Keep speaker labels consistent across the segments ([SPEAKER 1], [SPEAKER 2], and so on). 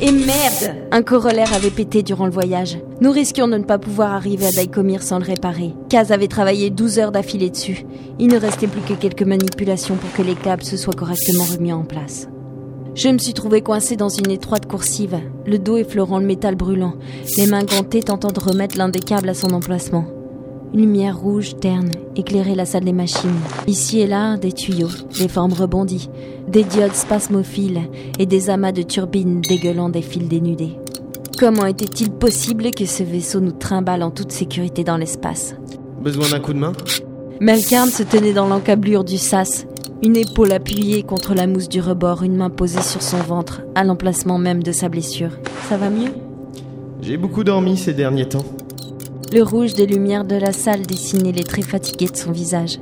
[SPEAKER 1] Et merde Un corollaire avait pété durant le voyage. Nous risquions de ne pas pouvoir arriver à Daikomir sans le réparer. Kaz avait travaillé 12 heures d'affilée dessus. Il ne restait plus que quelques manipulations pour que les câbles se soient correctement remis en place. Je me suis trouvé coincé dans une étroite coursive, le dos effleurant le métal brûlant, les mains gantées tentant de remettre l'un des câbles à son emplacement. Une lumière rouge, terne, éclairait la salle des machines. Ici et là, des tuyaux, des formes rebondies, des diodes spasmophiles et des amas de turbines dégueulant des fils dénudés. Comment était-il possible que ce vaisseau nous trimballe en toute sécurité dans l'espace?
[SPEAKER 2] Besoin d'un coup de main?
[SPEAKER 1] Melkarn se tenait dans l'encablure du sas, une épaule appuyée contre la mousse du rebord, une main posée sur son ventre, à l'emplacement même de sa blessure. Ça va mieux?
[SPEAKER 2] J'ai beaucoup dormi ces derniers temps.
[SPEAKER 1] Le rouge des lumières de la salle dessinait les traits fatigués de son visage.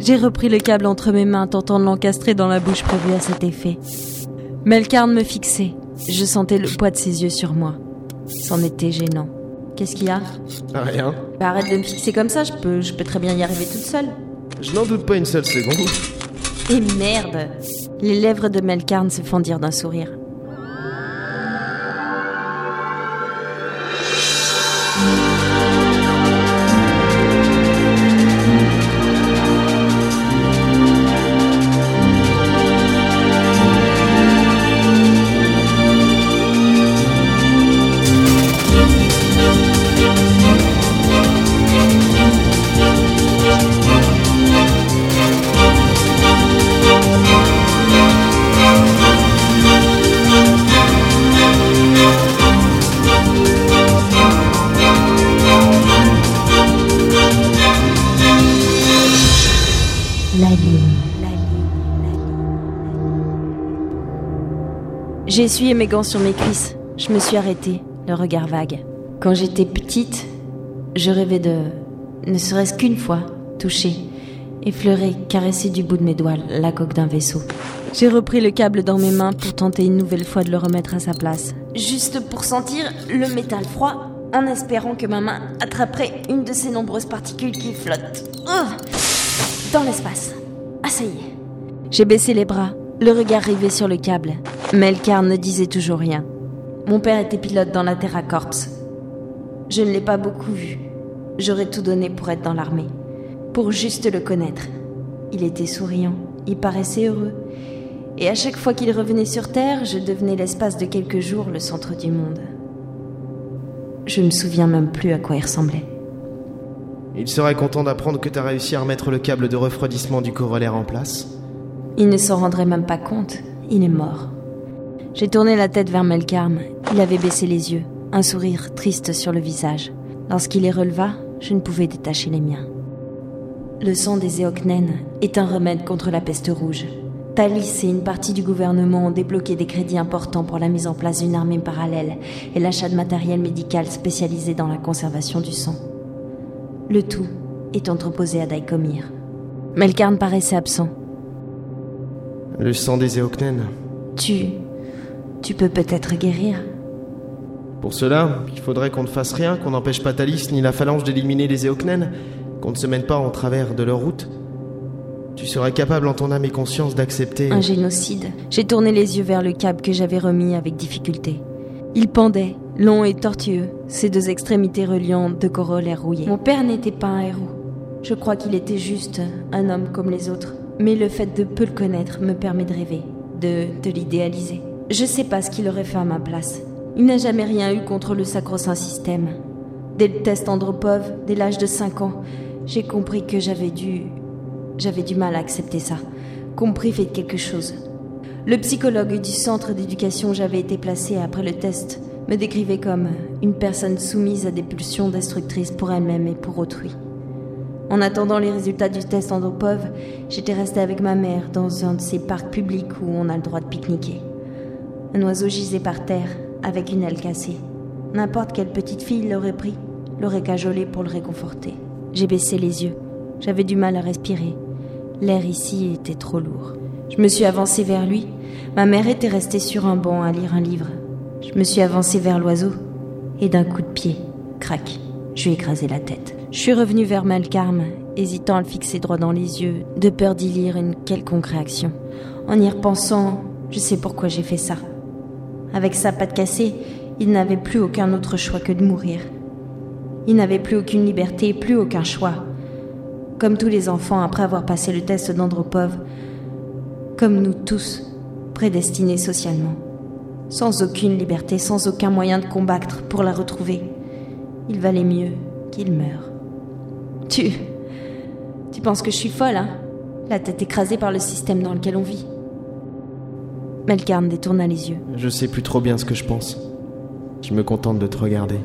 [SPEAKER 1] J'ai repris le câble entre mes mains, tentant de l'encastrer dans la bouche prévue à cet effet. Melkarn me fixait. Je sentais le poids de ses yeux sur moi. C'en était gênant. Qu'est-ce qu'il y a?
[SPEAKER 2] Rien.
[SPEAKER 1] Bah, Arrête de me fixer comme ça, je peux, je peux très bien y arriver toute seule.
[SPEAKER 2] Je n'en doute pas une seule seconde.
[SPEAKER 1] Et merde Les lèvres de Melkarn se fendirent d'un sourire. J'ai essuyé mes gants sur mes cuisses. Je me suis arrêtée, le regard vague. Quand j'étais petite, je rêvais de, ne serait-ce qu'une fois, toucher, effleurer, caresser du bout de mes doigts la coque d'un vaisseau. J'ai repris le câble dans mes mains pour tenter une nouvelle fois de le remettre à sa place. Juste pour sentir le métal froid, en espérant que ma main attraperait une de ces nombreuses particules qui flottent. Ugh dans l'espace. Ah ça y. J'ai baissé les bras, le regard rivé sur le câble. Melkarn ne disait toujours rien. Mon père était pilote dans la Terra Corps. Je ne l'ai pas beaucoup vu. J'aurais tout donné pour être dans l'armée. Pour juste le connaître. Il était souriant, il paraissait heureux. Et à chaque fois qu'il revenait sur Terre, je devenais l'espace de quelques jours le centre du monde. Je me souviens même plus à quoi il ressemblait.
[SPEAKER 2] Il serait content d'apprendre que t'as réussi à remettre le câble de refroidissement du corollaire en place.
[SPEAKER 1] Il ne s'en rendrait même pas compte. Il est mort. J'ai tourné la tête vers Melkarm. Il avait baissé les yeux, un sourire triste sur le visage. Lorsqu'il les releva, je ne pouvais détacher les miens. Le sang des Eoknen est un remède contre la peste rouge. Thalys et une partie du gouvernement ont débloqué des crédits importants pour la mise en place d'une armée parallèle et l'achat de matériel médical spécialisé dans la conservation du sang. Le tout est entreposé à Daikomir. Melkarn paraissait absent.
[SPEAKER 2] Le sang des Eoknen.
[SPEAKER 1] Tu. Tu peux peut-être guérir
[SPEAKER 2] Pour cela, il faudrait qu'on ne fasse rien, qu'on n'empêche pas Thalys ni la phalange d'éliminer les Eoknen, qu'on ne se mène pas en travers de leur route. Tu serais capable en ton âme et conscience d'accepter...
[SPEAKER 1] Un génocide. J'ai tourné les yeux vers le câble que j'avais remis avec difficulté. Il pendait, long et tortueux, ses deux extrémités reliant deux corollaires rouillés. Mon père n'était pas un héros. Je crois qu'il était juste un homme comme les autres. Mais le fait de peu le connaître me permet de rêver, de, de l'idéaliser. Je sais pas ce qu'il aurait fait à ma place. Il n'a jamais rien eu contre le sacro-saint système. Dès le test Andropov, dès l'âge de 5 ans, j'ai compris que j'avais dû. J'avais du mal à accepter ça. Compris fait quelque chose. Le psychologue du centre d'éducation où j'avais été placé après le test me décrivait comme une personne soumise à des pulsions destructrices pour elle-même et pour autrui. En attendant les résultats du test Andropov, j'étais restée avec ma mère dans un de ces parcs publics où on a le droit de pique-niquer. Un oiseau gisait par terre, avec une aile cassée. N'importe quelle petite fille l'aurait pris, l'aurait cajolé pour le réconforter. J'ai baissé les yeux. J'avais du mal à respirer. L'air ici était trop lourd. Je me suis avancée vers lui. Ma mère était restée sur un banc à lire un livre. Je me suis avancée vers l'oiseau. Et d'un coup de pied, crac, je lui ai écrasé la tête. Je suis revenue vers Malcarme, hésitant à le fixer droit dans les yeux, de peur d'y lire une quelconque réaction. En y repensant, je sais pourquoi j'ai fait ça. Avec sa patte cassée, il n'avait plus aucun autre choix que de mourir. Il n'avait plus aucune liberté, plus aucun choix. Comme tous les enfants après avoir passé le test d'Andropov, comme nous tous, prédestinés socialement. Sans aucune liberté, sans aucun moyen de combattre pour la retrouver. Il valait mieux qu'il meure. Tu. Tu penses que je suis folle, hein? La tête écrasée par le système dans lequel on vit. Melkarn détourna les yeux.
[SPEAKER 2] Je sais plus trop bien ce que je pense. Je me contente de te regarder.